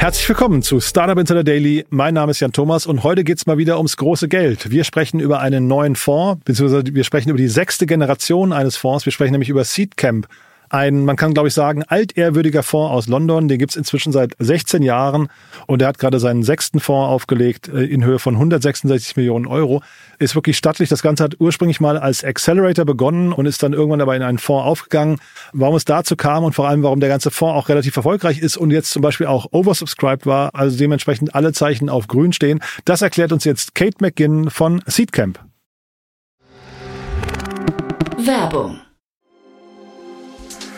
Herzlich willkommen zu Startup Insider Daily. Mein Name ist Jan Thomas und heute geht's mal wieder ums große Geld. Wir sprechen über einen neuen Fonds, beziehungsweise wir sprechen über die sechste Generation eines Fonds. Wir sprechen nämlich über Seedcamp ein, man kann glaube ich sagen, altehrwürdiger Fonds aus London. Den gibt's inzwischen seit 16 Jahren und er hat gerade seinen sechsten Fonds aufgelegt äh, in Höhe von 166 Millionen Euro. Ist wirklich stattlich. Das Ganze hat ursprünglich mal als Accelerator begonnen und ist dann irgendwann aber in einen Fonds aufgegangen. Warum es dazu kam und vor allem, warum der ganze Fonds auch relativ erfolgreich ist und jetzt zum Beispiel auch oversubscribed war, also dementsprechend alle Zeichen auf grün stehen, das erklärt uns jetzt Kate McGinn von Seedcamp. Werbung.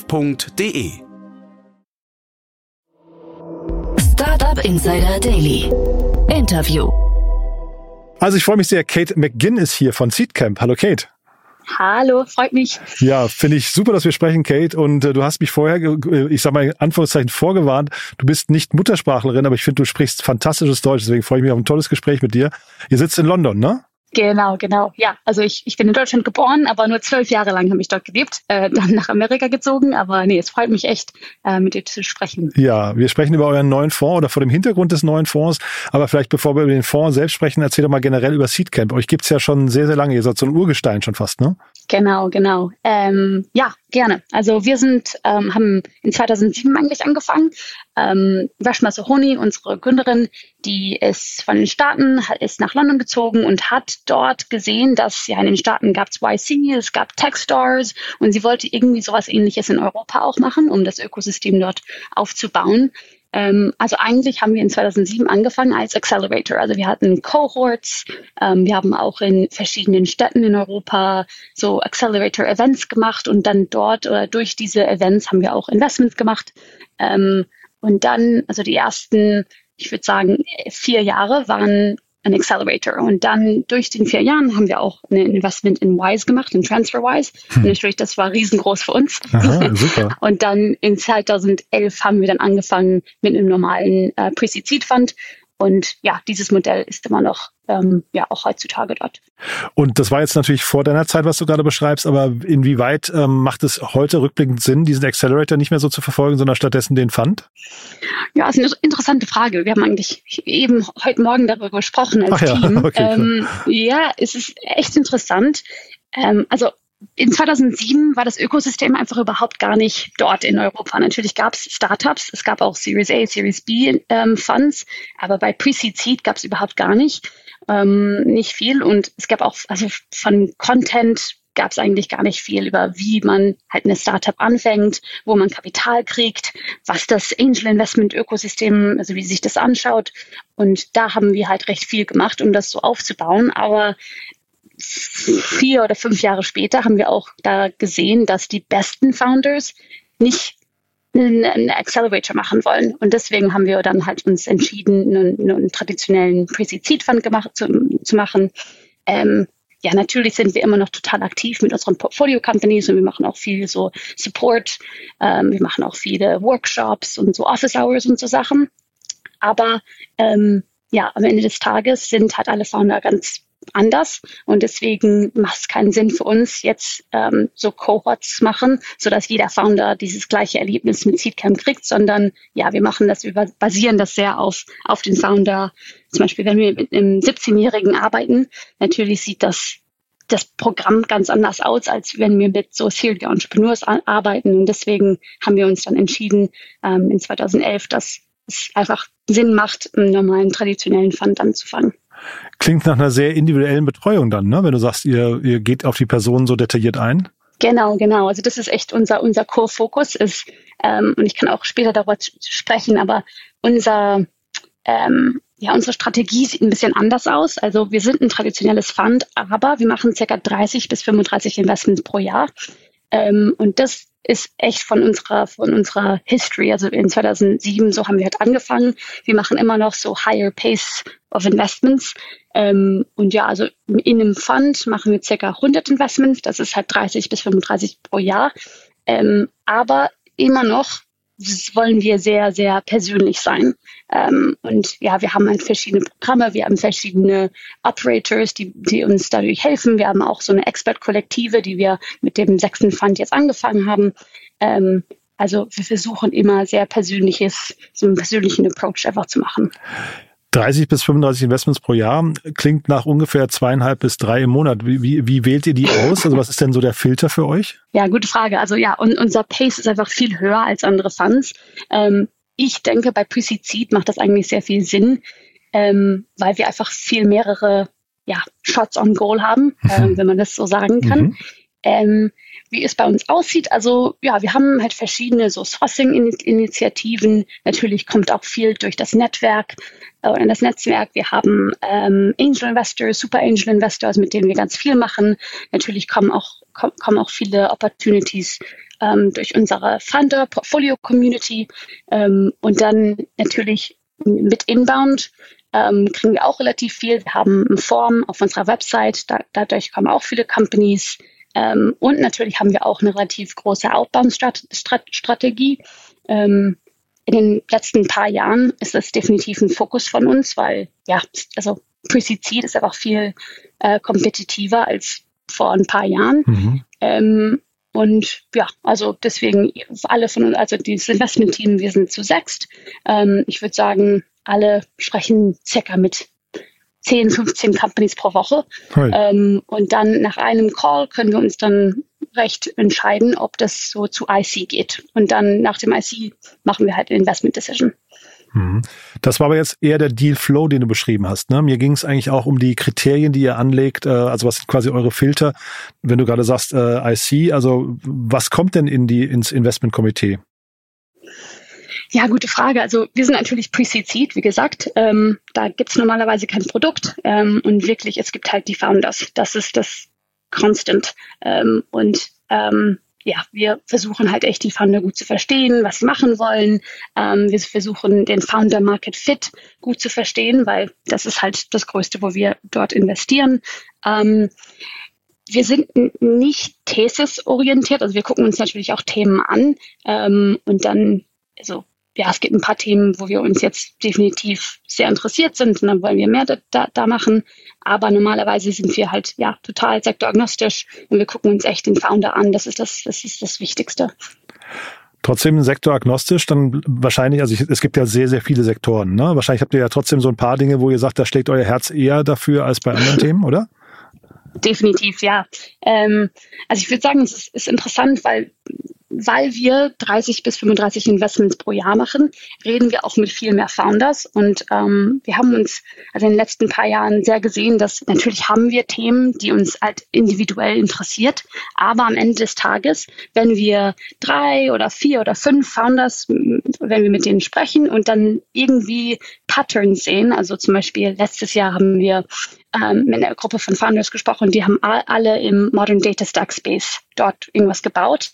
startup.de. Startup Insider Daily. Interview. Also ich freue mich sehr. Kate McGinn ist hier von Seedcamp. Hallo Kate. Hallo, freut mich. Ja, finde ich super, dass wir sprechen, Kate. Und äh, du hast mich vorher, äh, ich sag mal in Anführungszeichen, vorgewarnt. Du bist nicht Muttersprachlerin, aber ich finde, du sprichst fantastisches Deutsch. Deswegen freue ich mich auf ein tolles Gespräch mit dir. Ihr sitzt in London, ne? Genau, genau. Ja, also ich, ich bin in Deutschland geboren, aber nur zwölf Jahre lang habe ich dort gelebt, äh, dann nach Amerika gezogen. Aber nee, es freut mich echt, äh, mit dir zu sprechen. Ja, wir sprechen über euren neuen Fonds oder vor dem Hintergrund des neuen Fonds. Aber vielleicht bevor wir über den Fonds selbst sprechen, erzähl doch mal generell über Seedcamp. Euch gibt's ja schon sehr, sehr lange. Ihr seid so ein Urgestein schon fast, ne? Genau, genau. Ähm, ja, gerne. Also wir sind, ähm, haben in 2007 eigentlich angefangen. Ähm, Rashma Sohoni, unsere Gründerin, die ist von den Staaten, ist nach London gezogen und hat dort gesehen, dass ja in den Staaten gab es YC, es gab Techstars und sie wollte irgendwie sowas ähnliches in Europa auch machen, um das Ökosystem dort aufzubauen. Ähm, also eigentlich haben wir in 2007 angefangen als Accelerator. Also wir hatten Cohorts, ähm, wir haben auch in verschiedenen Städten in Europa so Accelerator-Events gemacht und dann dort oder durch diese Events haben wir auch Investments gemacht. Und dann, also die ersten, ich würde sagen, vier Jahre waren ein Accelerator. Und dann durch den vier Jahren haben wir auch ein Investment in Wise gemacht, in TransferWise. Hm. Und natürlich, das war riesengroß für uns. Aha, super. Und dann in 2011 haben wir dann angefangen mit einem normalen äh, Pre-Seed Fund. Und ja, dieses Modell ist immer noch ähm, ja auch heutzutage dort. Und das war jetzt natürlich vor deiner Zeit, was du gerade beschreibst, aber inwieweit ähm, macht es heute rückblickend Sinn, diesen Accelerator nicht mehr so zu verfolgen, sondern stattdessen den Fund? Ja, ist eine interessante Frage. Wir haben eigentlich eben heute Morgen darüber gesprochen als Ach ja, Team. okay, ähm, ja, es ist echt interessant. Ähm, also in 2007 war das Ökosystem einfach überhaupt gar nicht dort in Europa. Natürlich gab es Startups, es gab auch Series A, Series B ähm, Funds, aber bei Pre-Seed Seed gab es überhaupt gar nicht, ähm, nicht viel. Und es gab auch, also von Content gab es eigentlich gar nicht viel über, wie man halt eine Startup anfängt, wo man Kapital kriegt, was das Angel Investment Ökosystem, also wie sich das anschaut. Und da haben wir halt recht viel gemacht, um das so aufzubauen. Aber vier oder fünf Jahre später haben wir auch da gesehen, dass die besten Founders nicht einen Accelerator machen wollen. Und deswegen haben wir dann halt uns entschieden, einen, einen traditionellen Pre-Seed Fund gemacht, zu, zu machen. Ähm, ja, natürlich sind wir immer noch total aktiv mit unseren Portfolio-Companies und wir machen auch viel so Support. Ähm, wir machen auch viele Workshops und so Office Hours und so Sachen. Aber ähm, ja, am Ende des Tages sind halt alle Founder ganz anders und deswegen macht es keinen Sinn für uns jetzt ähm, so Cohorts machen, so dass jeder Founder dieses gleiche Erlebnis mit Seedcamp kriegt, sondern ja, wir machen das, wir basieren das sehr auf auf den Founder. Zum Beispiel, wenn wir mit einem 17-Jährigen arbeiten, natürlich sieht das das Programm ganz anders aus, als wenn wir mit so Serial Entrepreneurs arbeiten. Und deswegen haben wir uns dann entschieden, ähm, in 2011, dass es einfach Sinn macht, einen normalen traditionellen Fund anzufangen. Klingt nach einer sehr individuellen Betreuung dann, ne? wenn du sagst, ihr, ihr geht auf die Person so detailliert ein. Genau, genau. Also das ist echt unser, unser Core-Fokus ist, ähm, und ich kann auch später darüber sprechen, aber unser, ähm, ja, unsere Strategie sieht ein bisschen anders aus. Also wir sind ein traditionelles Fund, aber wir machen circa 30 bis 35 Investments pro Jahr. Ähm, und das ist echt von unserer, von unserer History. Also in 2007, so haben wir halt angefangen. Wir machen immer noch so higher pace of investments. Ähm, und ja, also in einem Fund machen wir circa 100 Investments. Das ist halt 30 bis 35 pro Jahr. Ähm, aber immer noch wollen wir sehr, sehr persönlich sein. Ähm, und ja, wir haben halt verschiedene Programme, wir haben verschiedene Operators, die, die uns dadurch helfen. Wir haben auch so eine Expert-Kollektive, die wir mit dem sechsten Fund jetzt angefangen haben. Ähm, also wir versuchen immer sehr persönliches, so einen persönlichen Approach einfach zu machen. 30 bis 35 Investments pro Jahr klingt nach ungefähr zweieinhalb bis drei im Monat. Wie, wie, wie wählt ihr die aus? Also was ist denn so der Filter für euch? Ja, gute Frage. Also ja, und unser Pace ist einfach viel höher als andere Funds. Ähm, ich denke, bei Pre-Seed macht das eigentlich sehr viel Sinn, ähm, weil wir einfach viel mehrere ja, Shots on Goal haben, mhm. äh, wenn man das so sagen kann. Mhm. Ähm, wie es bei uns aussieht. Also ja, wir haben halt verschiedene so Sourcing-Initiativen. Natürlich kommt auch viel durch das Netzwerk oder äh, das Netzwerk. Wir haben ähm, Angel Investors, Super Angel Investors, mit denen wir ganz viel machen. Natürlich kommen auch kommen auch viele Opportunities ähm, durch unsere Funder Portfolio Community ähm, und dann natürlich mit Inbound ähm, kriegen wir auch relativ viel. Wir haben eine Form auf unserer Website, da, dadurch kommen auch viele Companies ähm, und natürlich haben wir auch eine relativ große Outbound-Strategie. Ähm, in den letzten paar Jahren ist das definitiv ein Fokus von uns, weil ja, also Pre-Seed ist einfach viel äh, kompetitiver als vor ein paar Jahren. Mhm. Ähm, und ja, also deswegen alle von uns, also dieses Investment-Team, wir sind zu sechst. Ähm, ich würde sagen, alle sprechen circa mit 10, 15 Companies pro Woche. Ähm, und dann nach einem Call können wir uns dann recht entscheiden, ob das so zu IC geht. Und dann nach dem IC machen wir halt eine Investment Decision. Mhm. Das war aber jetzt eher der Deal Flow, den du beschrieben hast. Ne? Mir ging es eigentlich auch um die Kriterien, die ihr anlegt. Äh, also was sind quasi eure Filter? Wenn du gerade sagst äh, IC, also was kommt denn in die ins Investmentkomitee? Ja, gute Frage. Also wir sind natürlich Pre-Seed, wie gesagt. Ähm, da gibt's normalerweise kein Produkt ähm, und wirklich, es gibt halt die Founders. Das ist das Constant. Ähm, und ähm, ja, wir versuchen halt echt die Founder gut zu verstehen, was sie machen wollen. Ähm, wir versuchen den Founder Market Fit gut zu verstehen, weil das ist halt das Größte, wo wir dort investieren. Ähm, wir sind nicht thesis-orientiert, also wir gucken uns natürlich auch Themen an ähm, und dann, also ja, es gibt ein paar Themen, wo wir uns jetzt definitiv sehr interessiert sind und dann wollen wir mehr da, da, machen. Aber normalerweise sind wir halt ja total sektoragnostisch und wir gucken uns echt den Founder an. Das ist das, das ist das Wichtigste. Trotzdem sektoragnostisch, dann wahrscheinlich, also ich, es gibt ja sehr, sehr viele Sektoren. Ne? Wahrscheinlich habt ihr ja trotzdem so ein paar Dinge, wo ihr sagt, da schlägt euer Herz eher dafür als bei anderen Themen, oder? Definitiv, ja. Ähm, also ich würde sagen, es ist, ist interessant, weil weil wir 30 bis 35 Investments pro Jahr machen, reden wir auch mit viel mehr Founders. Und ähm, wir haben uns also in den letzten paar Jahren sehr gesehen, dass natürlich haben wir Themen, die uns halt individuell interessiert. Aber am Ende des Tages, wenn wir drei oder vier oder fünf Founders, wenn wir mit denen sprechen und dann irgendwie Patterns sehen, also zum Beispiel letztes Jahr haben wir ähm, mit einer Gruppe von Founders gesprochen, die haben alle im Modern Data Stack Space dort irgendwas gebaut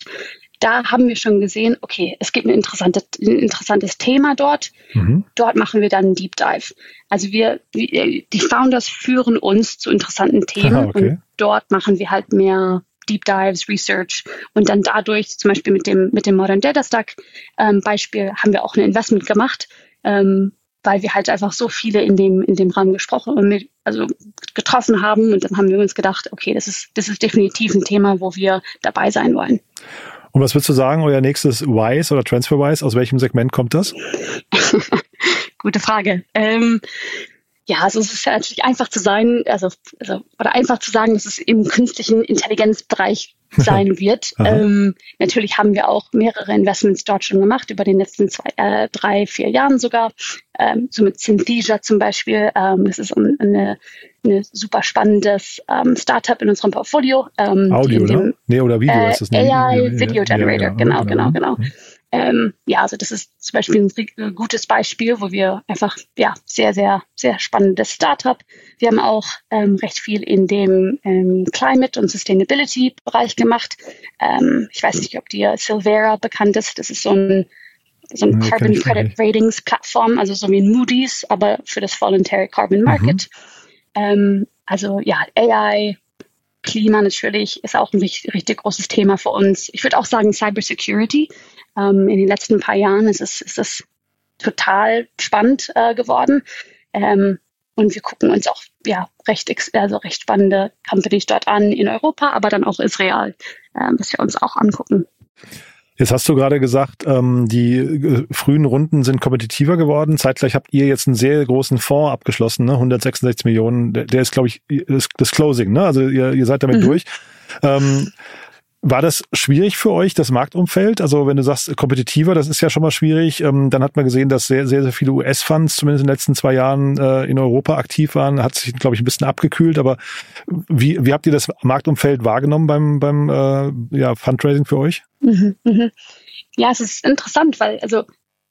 da haben wir schon gesehen, okay, es gibt ein, interessante, ein interessantes Thema dort. Mhm. Dort machen wir dann einen Deep Dive. Also wir, die Founders führen uns zu interessanten Themen Aha, okay. und dort machen wir halt mehr Deep Dives, Research und dann dadurch, zum Beispiel mit dem, mit dem Modern Data Stack ähm, Beispiel, haben wir auch ein Investment gemacht, ähm, weil wir halt einfach so viele in dem, in dem Rahmen gesprochen und mit, also getroffen haben und dann haben wir uns gedacht, okay, das ist, das ist definitiv ein Thema, wo wir dabei sein wollen. Und was würdest du sagen, euer nächstes Wise oder TransferWise, aus welchem Segment kommt das? Gute Frage. Ähm, ja, also es ist ja natürlich einfach zu sein, also, also oder einfach zu sagen, dass es im künstlichen Intelligenzbereich sein wird. ähm, natürlich haben wir auch mehrere Investments dort schon gemacht, über den letzten zwei, äh, drei, vier Jahren sogar. Ähm, so mit Synthesia zum Beispiel. Ähm, das ist eine, eine super spannendes ähm, Startup in unserem Portfolio. Ähm, Audio, dem, ne? Nee, oder Video äh, ist das AI Video Generator, ja, ja, genau, genau, genau. genau. Ähm, ja, also das ist zum Beispiel ein gutes Beispiel, wo wir einfach, ja, sehr, sehr, sehr spannendes Startup. Wir haben auch ähm, recht viel in dem ähm, Climate- und Sustainability-Bereich gemacht. Ähm, ich weiß nicht, ob dir Silvera bekannt ist. Das ist so ein, so ein nee, Carbon Credit Ratings Plattform, also so wie Moody's, aber für das Voluntary Carbon Market. Mhm. Also ja, AI, Klima natürlich ist auch ein richtig, richtig großes Thema für uns. Ich würde auch sagen Cybersecurity. Ähm, in den letzten paar Jahren ist es, ist es total spannend äh, geworden. Ähm, und wir gucken uns auch ja, recht, also recht spannende Companies dort an in Europa, aber dann auch Israel, äh, was wir uns auch angucken. Jetzt hast du gerade gesagt, ähm, die äh, frühen Runden sind kompetitiver geworden. Zeitgleich habt ihr jetzt einen sehr großen Fonds abgeschlossen, ne? 166 Millionen. Der, der ist, glaube ich, das Closing, ne? Also ihr, ihr seid damit mhm. durch. Ähm, war das schwierig für euch, das Marktumfeld? Also wenn du sagst, kompetitiver, das ist ja schon mal schwierig. Ähm, dann hat man gesehen, dass sehr, sehr, sehr viele US-Funds zumindest in den letzten zwei Jahren äh, in Europa aktiv waren. Hat sich, glaube ich, ein bisschen abgekühlt. Aber wie, wie habt ihr das Marktumfeld wahrgenommen beim, beim äh, ja, Fundraising für euch? Mhm, mh. Ja, es ist interessant, weil also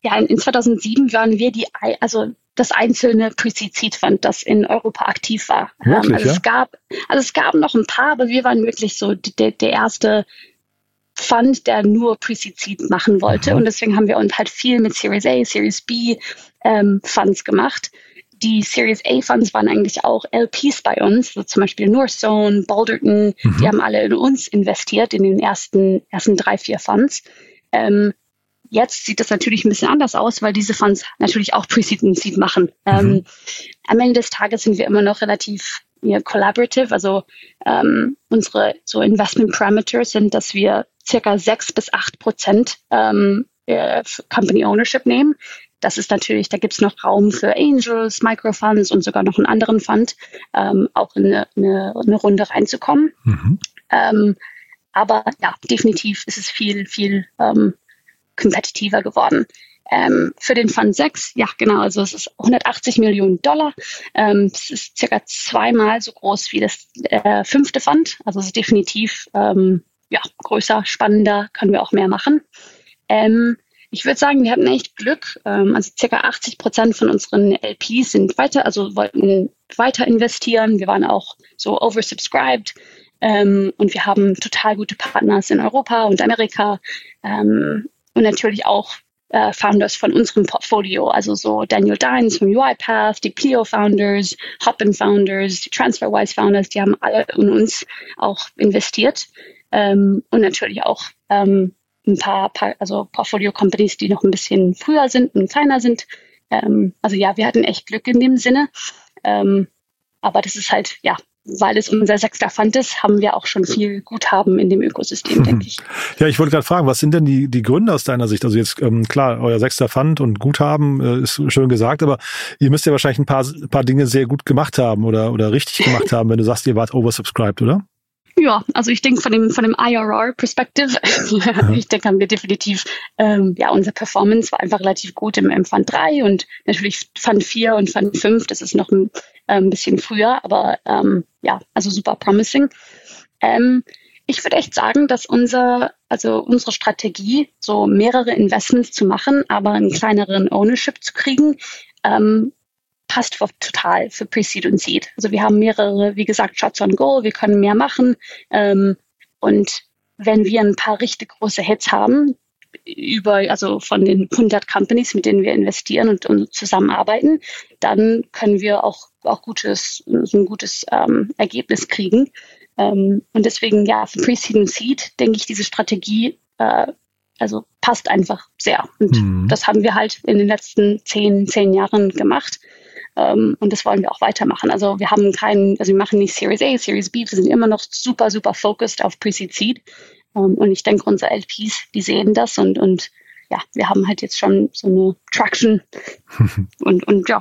ja, in 2007 waren wir die, also das einzelne Pre-Seed-Fund, das in Europa aktiv war. Wirklich, also, ja? es gab, also es gab noch ein paar, aber wir waren wirklich so der, der erste Fund, der nur Pre-Seed machen wollte. Mhm. Und deswegen haben wir uns halt viel mit Series A, Series B ähm, Funds gemacht. Die Series A Funds waren eigentlich auch LPs bei uns, so zum Beispiel Northzone, Balderton, mhm. die haben alle in uns investiert, in den ersten, ersten drei, vier Funds. Ähm, Jetzt sieht das natürlich ein bisschen anders aus, weil diese Funds natürlich auch Pre-Seed und Seed machen. Mhm. Ähm, am Ende des Tages sind wir immer noch relativ ja, collaborative. Also ähm, unsere so Investment Parameters sind, dass wir circa sechs bis acht Prozent ähm, äh, Company Ownership nehmen. Das ist natürlich, da gibt es noch Raum für Angels, Microfunds und sogar noch einen anderen Fund, ähm, auch in eine, eine, eine, Runde reinzukommen. Mhm. Ähm, aber ja, definitiv ist es viel, viel ähm, kompetitiver geworden. Ähm, für den Fund 6, ja genau, also es ist 180 Millionen Dollar. Ähm, es ist circa zweimal so groß wie das äh, fünfte Fund. Also es ist definitiv ähm, ja, größer, spannender, können wir auch mehr machen. Ähm, ich würde sagen, wir hatten echt Glück. Ähm, also circa 80 Prozent von unseren LPs sind weiter, also wollten weiter investieren. Wir waren auch so oversubscribed. Ähm, und wir haben total gute Partners in Europa und Amerika. Ähm, und natürlich auch äh, Founders von unserem Portfolio, also so Daniel Dines vom UiPath, die Plio Founders, Hopin Founders, die TransferWise Founders, die haben alle in uns auch investiert ähm, und natürlich auch ähm, ein paar, paar also Portfolio Companies, die noch ein bisschen früher sind und kleiner sind. Ähm, also ja, wir hatten echt Glück in dem Sinne. Ähm, aber das ist halt, ja, weil es unser sechster Fund ist, haben wir auch schon viel Guthaben in dem Ökosystem, denke ich. Ja, ich wollte gerade fragen, was sind denn die, die Gründe aus deiner Sicht? Also jetzt, ähm, klar, euer sechster Fund und Guthaben äh, ist schön gesagt, aber ihr müsst ja wahrscheinlich ein paar, paar Dinge sehr gut gemacht haben oder, oder richtig gemacht haben, wenn du sagst, ihr wart oversubscribed, oder? Ja, also ich denke von dem von dem IRR-Perspektive, ich denke haben wir definitiv, ähm, ja, unsere Performance war einfach relativ gut im, im Fund 3 und natürlich Fund 4 und Fund 5, das ist noch ein, ein bisschen früher, aber ähm, ja, also super promising. Ähm, ich würde echt sagen, dass unser, also unsere Strategie, so mehrere Investments zu machen, aber einen kleineren Ownership zu kriegen, ähm, passt total für Pre-Seed und Seed. Also wir haben mehrere, wie gesagt, Shots on Goal, wir können mehr machen. Ähm, und wenn wir ein paar richtig große Hits haben, über, also von den 100 Companies, mit denen wir investieren und, und zusammenarbeiten, dann können wir auch, auch gutes, so ein gutes ähm, Ergebnis kriegen. Ähm, und deswegen, ja, für Pre-Seed und Seed denke ich, diese Strategie, äh, also passt einfach sehr. Und mhm. das haben wir halt in den letzten zehn, zehn Jahren gemacht. Ähm, und das wollen wir auch weitermachen. Also wir haben keinen, also wir machen nicht Series A, Series B, wir sind immer noch super, super focused auf Pre-Seed Seed. Ähm, und ich denke, unsere LPs, die sehen das und, und ja, wir haben halt jetzt schon so eine Traction und, und ja.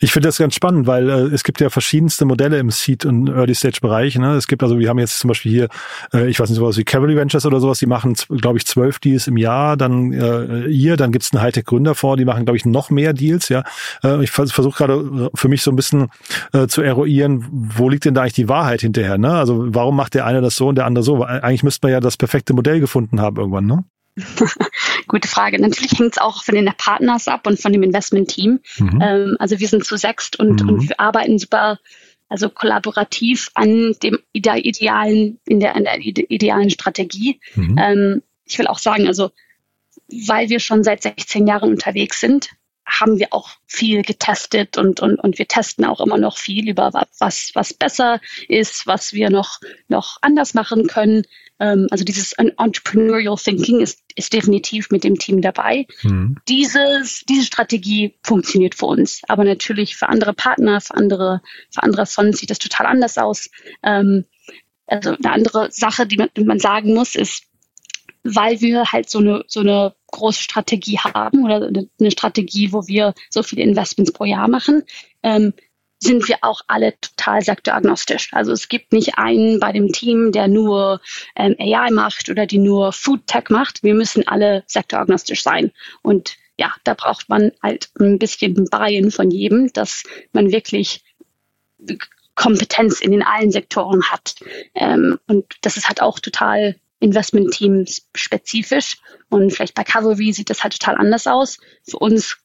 Ich finde das ganz spannend, weil äh, es gibt ja verschiedenste Modelle im Seed- und Early-Stage-Bereich. Ne? Es gibt also, wir haben jetzt zum Beispiel hier, äh, ich weiß nicht, sowas wie Cavalry Ventures oder sowas, die machen, glaube ich, zwölf Deals im Jahr. Dann äh, ihr, dann gibt's einen Hightech-Gründerfonds, die machen, glaube ich, noch mehr Deals. Ja, äh, Ich versuche gerade äh, für mich so ein bisschen äh, zu eruieren, wo liegt denn da eigentlich die Wahrheit hinterher? Ne? Also warum macht der eine das so und der andere so? Eigentlich müsste man ja das perfekte Modell gefunden haben irgendwann, ne? Gute Frage. Natürlich hängt es auch von den Partners ab und von dem Investment-Team. Mhm. Ähm, also wir sind zu sechst und, mhm. und wir arbeiten super, also kollaborativ an dem idealen, in der, in der idealen Strategie. Mhm. Ähm, ich will auch sagen, also weil wir schon seit 16 Jahren unterwegs sind, haben wir auch viel getestet und, und, und wir testen auch immer noch viel über was, was besser ist, was wir noch, noch anders machen können. Ähm, also dieses Entrepreneurial Thinking ist, ist definitiv mit dem Team dabei. Mhm. Dieses, diese Strategie funktioniert für uns, aber natürlich für andere Partner, für andere, für andere Fonds sieht das total anders aus. Ähm, also eine andere Sache, die man, die man sagen muss, ist, weil wir halt so eine, so eine große Strategie haben oder eine Strategie, wo wir so viele Investments pro Jahr machen, ähm, sind wir auch alle total sektoragnostisch. Also es gibt nicht einen bei dem Team, der nur ähm, AI macht oder die nur Food Tech macht. Wir müssen alle sektoragnostisch sein. Und ja, da braucht man halt ein bisschen Buy-in von jedem, dass man wirklich Kompetenz in den allen Sektoren hat. Ähm, und das ist halt auch total Investment-Teams spezifisch. Und vielleicht bei Cavalry sieht das halt total anders aus. Für uns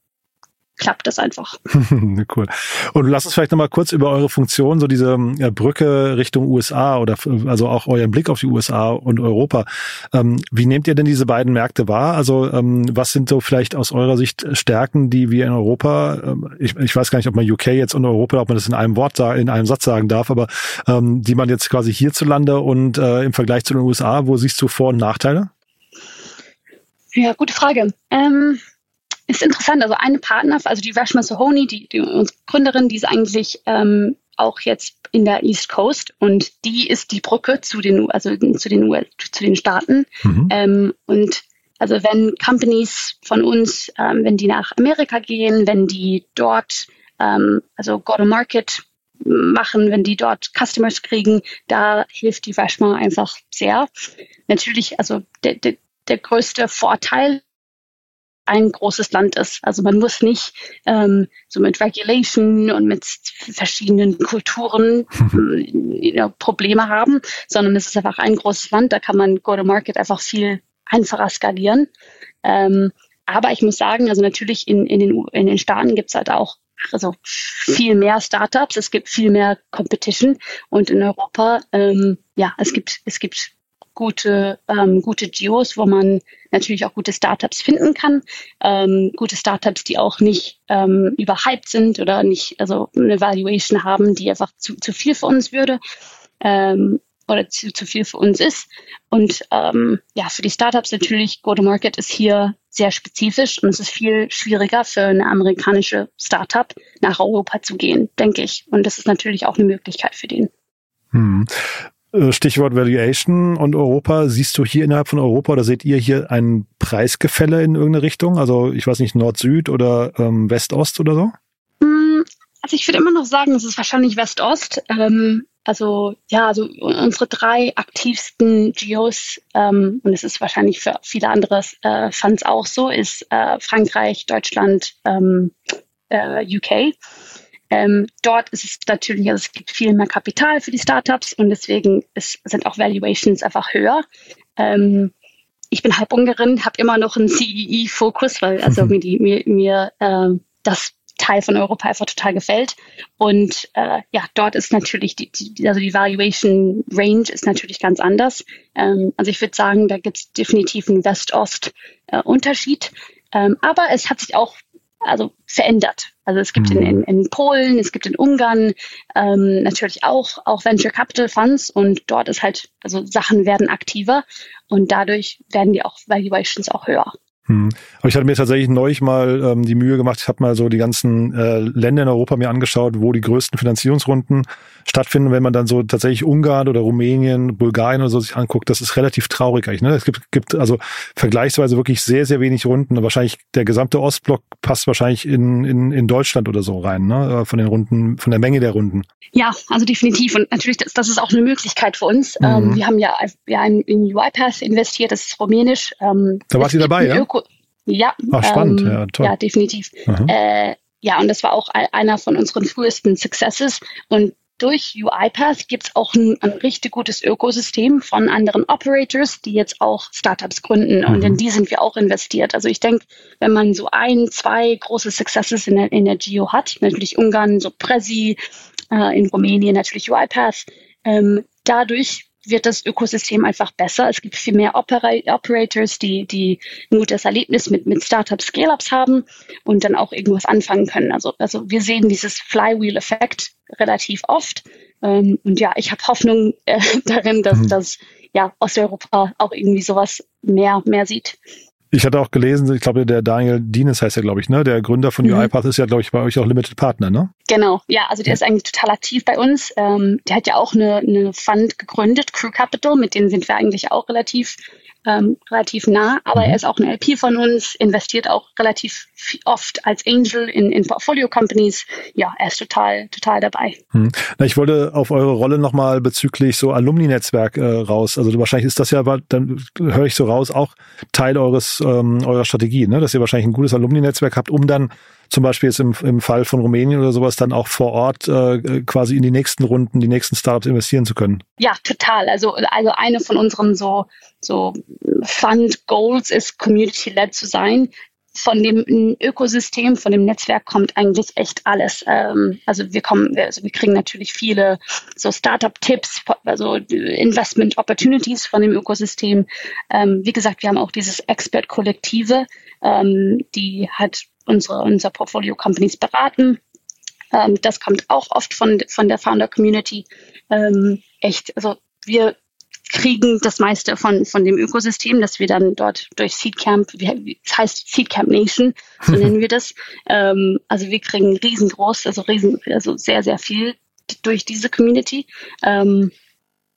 klappt das einfach. cool. Und lass uns vielleicht nochmal kurz über eure Funktion, so diese ja, Brücke Richtung USA oder also auch euren Blick auf die USA und Europa. Ähm, wie nehmt ihr denn diese beiden Märkte wahr? Also ähm, was sind so vielleicht aus eurer Sicht Stärken, die wir in Europa, ähm, ich, ich weiß gar nicht, ob man UK jetzt und Europa, ob man das in einem Wort, in einem Satz sagen darf, aber ähm, die man jetzt quasi hierzulande und äh, im Vergleich zu den USA, wo siehst du Vor- und Nachteile? Ja, gute Frage. Ähm ist interessant. Also eine Partner, also die Rashma Sohoni, die, die unsere Gründerin, die ist eigentlich ähm, auch jetzt in der East Coast und die ist die Brücke zu den, also zu den, zu den Staaten. Mhm. Ähm, und also wenn Companies von uns, ähm, wenn die nach Amerika gehen, wenn die dort, ähm, also Go-to-Market machen, wenn die dort Customers kriegen, da hilft die Rashma einfach sehr. Natürlich, also der, der, der größte Vorteil ein großes Land ist. Also man muss nicht ähm, so mit Regulation und mit verschiedenen Kulturen know, Probleme haben, sondern es ist einfach ein großes Land, da kann man Go-to-Market einfach viel einfacher skalieren. Ähm, aber ich muss sagen, also natürlich in, in, den, in den Staaten gibt es halt auch also viel mehr Startups, es gibt viel mehr Competition und in Europa, ähm, ja, es gibt, es gibt gute, ähm, gute Geos, wo man natürlich auch gute Startups finden kann. Ähm, gute Startups, die auch nicht ähm, überhyped sind oder nicht, also eine Valuation haben, die einfach zu, zu viel für uns würde. Ähm, oder zu, zu viel für uns ist. Und ähm, ja, für die Startups natürlich, Go-to-Market ist hier sehr spezifisch und es ist viel schwieriger für eine amerikanische Startup nach Europa zu gehen, denke ich. Und das ist natürlich auch eine Möglichkeit für den. Hm. Äh, Stichwort Valuation und Europa. Siehst du hier innerhalb von Europa oder seht ihr hier ein Preisgefälle in irgendeine Richtung? Also ich weiß nicht, Nord-Süd oder ähm, West-Ost oder so? Hm, also ich würde immer noch sagen, es ist wahrscheinlich West-Ost. Ähm, also ja, also unsere drei aktivsten Geos, ähm, und es ist wahrscheinlich für viele andere äh, Funds auch so, ist äh, Frankreich, Deutschland, ähm, äh, UK. Ähm, dort ist es natürlich, also es gibt viel mehr Kapital für die Startups und deswegen ist, sind auch Valuations einfach höher. Ähm, ich bin halb Ungarin, habe immer noch einen CEE-Fokus, weil also mhm. mir, die, mir, mir äh, das Teil von Europa einfach total gefällt. Und äh, ja, dort ist natürlich die, die, also die Valuation Range ist natürlich ganz anders. Ähm, also ich würde sagen, da gibt es definitiv einen West-Ost-Unterschied. Äh, ähm, aber es hat sich auch also verändert. Also es gibt mhm. in, in, in Polen, es gibt in Ungarn ähm, natürlich auch, auch Venture Capital Funds und dort ist halt, also Sachen werden aktiver und dadurch werden die auch Valuations auch höher. Hm. Aber ich hatte mir tatsächlich neulich mal ähm, die Mühe gemacht, ich habe mal so die ganzen äh, Länder in Europa mir angeschaut, wo die größten Finanzierungsrunden stattfinden. Wenn man dann so tatsächlich Ungarn oder Rumänien, Bulgarien oder so sich anguckt, das ist relativ traurig eigentlich. Ne? Es gibt, gibt also vergleichsweise wirklich sehr, sehr wenig Runden. Wahrscheinlich der gesamte Ostblock passt wahrscheinlich in, in, in Deutschland oder so rein, ne? Äh, von den Runden, von der Menge der Runden. Ja, also definitiv. Und natürlich, das, das ist auch eine Möglichkeit für uns. Mhm. Ähm, wir haben ja, ja in, in UiPath investiert, das ist rumänisch. Ähm, da war sie dabei, ja? Öko ja. Ach, spannend, ähm, ja, toll. Ja, definitiv. Äh, ja, und das war auch einer von unseren frühesten Successes. Und durch UiPath gibt es auch ein, ein, richtig gutes Ökosystem von anderen Operators, die jetzt auch Startups gründen. Und in mhm. die sind wir auch investiert. Also ich denke, wenn man so ein, zwei große Successes in der, in der Geo hat, natürlich Ungarn, so Prezi, äh, in Rumänien natürlich UiPath, ähm, dadurch wird das Ökosystem einfach besser. Es gibt viel mehr Opera Operators, die, die ein gutes Erlebnis mit, mit Startups, Scale-Ups haben und dann auch irgendwas anfangen können. Also, also wir sehen dieses Flywheel-Effekt relativ oft. Ähm, und ja, ich habe Hoffnung äh, darin, dass, mhm. dass ja, Osteuropa auch irgendwie sowas mehr, mehr sieht. Ich hatte auch gelesen, ich glaube, der Daniel Dienes heißt ja, glaube ich, ne? Der Gründer von mhm. UiPath ist ja, glaube ich, bei euch auch Limited Partner, ne? Genau, ja, also der ist eigentlich total aktiv bei uns. Ähm, der hat ja auch eine, eine Fund gegründet, Crew Capital, mit denen sind wir eigentlich auch relativ ähm, relativ nah, aber mhm. er ist auch ein LP von uns, investiert auch relativ oft als Angel in, in Portfolio-Companies. Ja, er ist total, total dabei. Mhm. Na, ich wollte auf eure Rolle nochmal bezüglich so Alumni-Netzwerk äh, raus. Also wahrscheinlich ist das ja, dann höre ich so raus, auch Teil eures ähm, eurer Strategie, ne? dass ihr wahrscheinlich ein gutes Alumni-Netzwerk habt, um dann zum Beispiel jetzt im, im Fall von Rumänien oder sowas dann auch vor Ort äh, quasi in die nächsten Runden, die nächsten Startups investieren zu können. Ja, total. Also, also eine von unseren so, so Fund Goals ist, Community-led zu sein von dem Ökosystem, von dem Netzwerk kommt eigentlich echt alles. Ähm, also wir kommen, also wir kriegen natürlich viele so Startup-Tipps, also Investment Opportunities von dem Ökosystem. Ähm, wie gesagt, wir haben auch dieses Expert-Kollektive, ähm, die hat unsere, unser Portfolio Companies beraten. Ähm, das kommt auch oft von, von der Founder Community. Ähm, echt, also wir kriegen das meiste von, von dem Ökosystem, das wir dann dort durch Seedcamp, das heißt Seedcamp Nation, so nennen wir das. Ähm, also wir kriegen riesengroß, also riesen, also sehr, sehr viel durch diese Community. Ähm,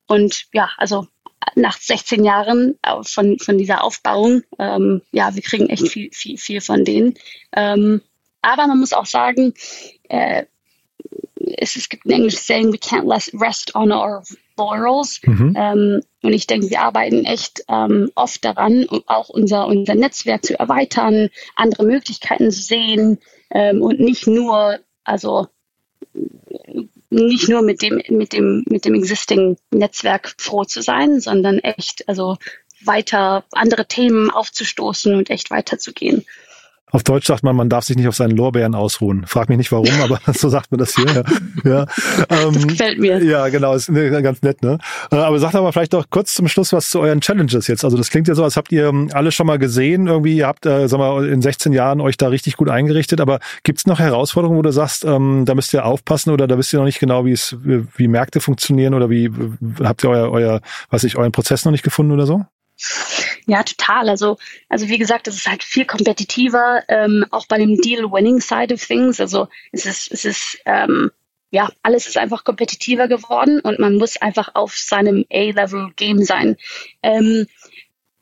und ja, also nach 16 Jahren von, von dieser Aufbauung, ähm, ja, wir kriegen echt viel, viel, viel von denen. Ähm, aber man muss auch sagen, äh, es, es gibt ein englisches Saying, we can't rest on our laurels. Mhm. Ähm, und ich denke, wir arbeiten echt ähm, oft daran, auch unser, unser Netzwerk zu erweitern, andere Möglichkeiten zu sehen ähm, und nicht nur, also nicht nur mit dem, mit dem, mit dem existing Netzwerk froh zu sein, sondern echt, also weiter andere Themen aufzustoßen und echt weiterzugehen. Auf Deutsch sagt man, man darf sich nicht auf seinen Lorbeeren ausruhen. Frag mich nicht warum, aber so sagt man das hier. Ja, ja. Ähm, das gefällt mir. Ja, genau, ist ganz nett, ne? Äh, aber sagt aber vielleicht doch kurz zum Schluss was zu euren Challenges jetzt. Also das klingt ja so, als habt ihr ähm, alle schon mal gesehen, irgendwie, ihr habt, äh, sagen wir, in 16 Jahren euch da richtig gut eingerichtet, aber gibt's noch Herausforderungen, wo du sagst, ähm, da müsst ihr aufpassen oder da wisst ihr noch nicht genau, wie es, wie Märkte funktionieren oder wie habt ihr euer, euer, was ich, euren Prozess noch nicht gefunden oder so? Ja, total. Also, also wie gesagt, es ist halt viel kompetitiver, ähm, auch bei dem Deal-Winning-Side of Things. Also es ist, es ist, ähm, ja, alles ist einfach kompetitiver geworden und man muss einfach auf seinem A-Level-Game sein. Ähm,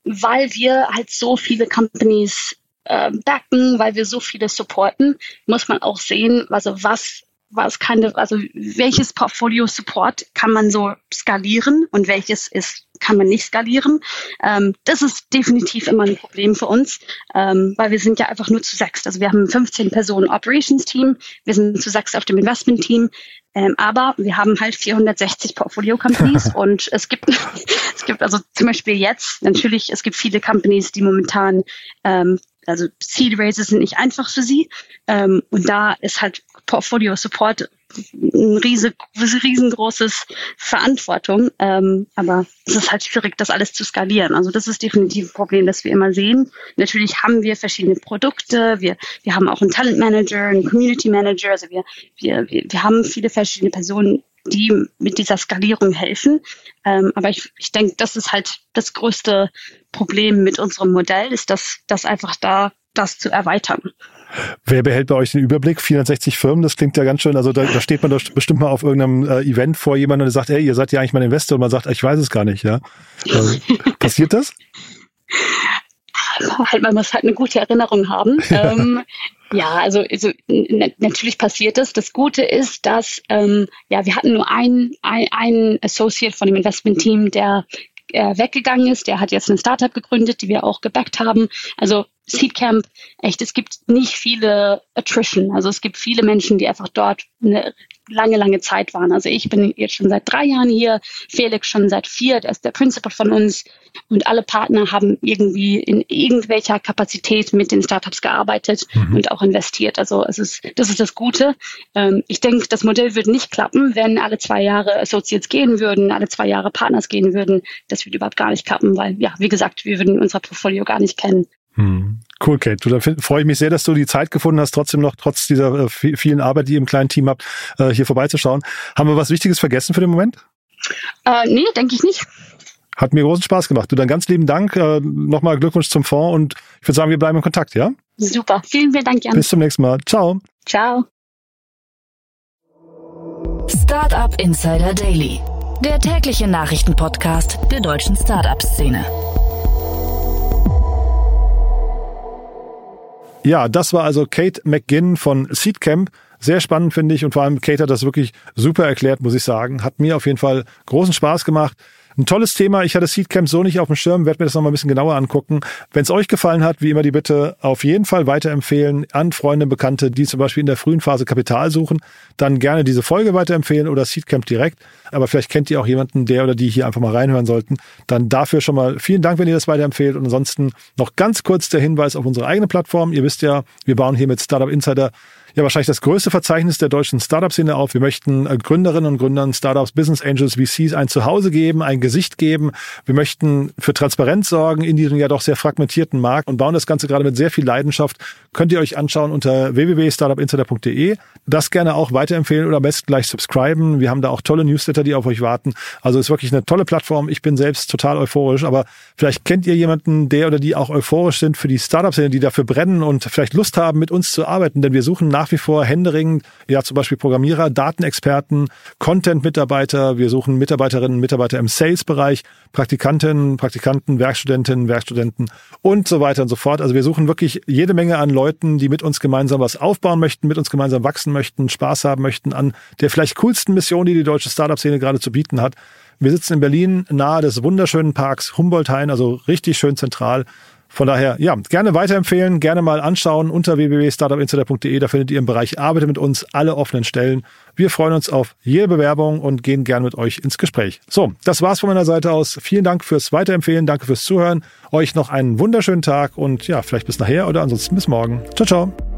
weil wir halt so viele Companies äh, backen, weil wir so viele supporten, muss man auch sehen, also was was kann, also welches Portfolio Support kann man so skalieren und welches ist kann man nicht skalieren. Ähm, das ist definitiv immer ein Problem für uns, ähm, weil wir sind ja einfach nur zu sechs. Also wir haben 15 Personen Operations Team, wir sind zu sechs auf dem Investment Team, ähm, aber wir haben halt 460 Portfolio Companies und es gibt es gibt also zum Beispiel jetzt natürlich es gibt viele Companies, die momentan ähm, also Seed Raises sind nicht einfach für sie ähm, und da ist halt Portfolio Support ein riesig, riesengroßes Verantwortung. Ähm, aber es ist halt schwierig, das alles zu skalieren. Also das ist definitiv ein Problem, das wir immer sehen. Natürlich haben wir verschiedene Produkte. Wir, wir haben auch einen Talent Manager, einen Community Manager. Also wir, wir, wir, wir haben viele verschiedene Personen, die mit dieser Skalierung helfen. Ähm, aber ich, ich denke, das ist halt das größte Problem mit unserem Modell, ist dass das einfach da das zu erweitern. Wer behält bei euch den Überblick? 460 Firmen, das klingt ja ganz schön. Also da, da steht man doch bestimmt mal auf irgendeinem äh, Event vor jemandem und sagt, ey, ihr seid ja eigentlich mein Investor und man sagt, ich weiß es gar nicht, ja. Also, passiert das? Halt, man muss halt eine gute Erinnerung haben. ähm, ja, also, also natürlich passiert das. Das Gute ist, dass ähm, ja wir hatten nur einen ein Associate von dem Investment-Team, der äh, weggegangen ist. Der hat jetzt ein Startup gegründet, die wir auch gebackt haben. Also Seedcamp, echt, es gibt nicht viele Attrition. Also es gibt viele Menschen, die einfach dort eine lange, lange Zeit waren. Also ich bin jetzt schon seit drei Jahren hier, Felix schon seit vier, der ist der Principal von uns und alle Partner haben irgendwie in irgendwelcher Kapazität mit den Startups gearbeitet mhm. und auch investiert. Also es ist, das ist das Gute. Ähm, ich denke, das Modell würde nicht klappen, wenn alle zwei Jahre Associates gehen würden, alle zwei Jahre Partners gehen würden. Das würde überhaupt gar nicht klappen, weil, ja, wie gesagt, wir würden unser Portfolio gar nicht kennen. Hm. Cool, Kate. Du, da freue ich mich sehr, dass du die Zeit gefunden hast, trotzdem noch, trotz dieser äh, vielen Arbeit, die ihr im kleinen Team habt, äh, hier vorbeizuschauen. Haben wir was Wichtiges vergessen für den Moment? Äh, nee, denke ich nicht. Hat mir großen Spaß gemacht. Du, dann ganz lieben Dank. Äh, Nochmal Glückwunsch zum Fonds und ich würde sagen, wir bleiben in Kontakt, ja? Super. Vielen, vielen Dank, Jan. Bis zum nächsten Mal. Ciao. Ciao. Startup Insider Daily. Der tägliche Nachrichtenpodcast der deutschen Startup-Szene. Ja, das war also Kate McGinn von Seedcamp. Sehr spannend finde ich und vor allem Kate hat das wirklich super erklärt, muss ich sagen. Hat mir auf jeden Fall großen Spaß gemacht. Ein tolles Thema. Ich hatte Seedcamp so nicht auf dem Schirm, werde mir das nochmal ein bisschen genauer angucken. Wenn es euch gefallen hat, wie immer die Bitte auf jeden Fall weiterempfehlen an Freunde, Bekannte, die zum Beispiel in der frühen Phase Kapital suchen. Dann gerne diese Folge weiterempfehlen oder Seedcamp direkt. Aber vielleicht kennt ihr auch jemanden, der oder die hier einfach mal reinhören sollten. Dann dafür schon mal vielen Dank, wenn ihr das weiterempfehlt. Und ansonsten noch ganz kurz der Hinweis auf unsere eigene Plattform. Ihr wisst ja, wir bauen hier mit Startup Insider ja wahrscheinlich das größte Verzeichnis der deutschen Startup-Szene auf. Wir möchten äh, Gründerinnen und Gründern, Startups, Business Angels, VCs ein Zuhause geben, ein Gesicht geben. Wir möchten für Transparenz sorgen in diesem ja doch sehr fragmentierten Markt und bauen das Ganze gerade mit sehr viel Leidenschaft. Könnt ihr euch anschauen unter www.startupinsider.de. Das gerne auch weiterempfehlen oder am besten gleich subscriben. Wir haben da auch tolle Newsletter, die auf euch warten. Also ist wirklich eine tolle Plattform. Ich bin selbst total euphorisch, aber vielleicht kennt ihr jemanden, der oder die auch euphorisch sind für die Startup-Szene, die dafür brennen und vielleicht Lust haben, mit uns zu arbeiten, denn wir suchen nach nach wie vor händeringend, ja zum Beispiel Programmierer, Datenexperten, Content-Mitarbeiter. Wir suchen Mitarbeiterinnen und Mitarbeiter im Sales-Bereich, Praktikantinnen, Praktikanten, Werkstudentinnen, Werkstudenten und so weiter und so fort. Also wir suchen wirklich jede Menge an Leuten, die mit uns gemeinsam was aufbauen möchten, mit uns gemeinsam wachsen möchten, Spaß haben möchten an der vielleicht coolsten Mission, die die deutsche Startup-Szene gerade zu bieten hat. Wir sitzen in Berlin nahe des wunderschönen Parks Humboldt-Hain, also richtig schön zentral. Von daher, ja, gerne weiterempfehlen, gerne mal anschauen unter www.startupinsider.de. Da findet ihr im Bereich Arbeite mit uns alle offenen Stellen. Wir freuen uns auf jede Bewerbung und gehen gerne mit euch ins Gespräch. So, das war's von meiner Seite aus. Vielen Dank fürs Weiterempfehlen, danke fürs Zuhören. Euch noch einen wunderschönen Tag und ja, vielleicht bis nachher oder ansonsten bis morgen. Ciao, ciao.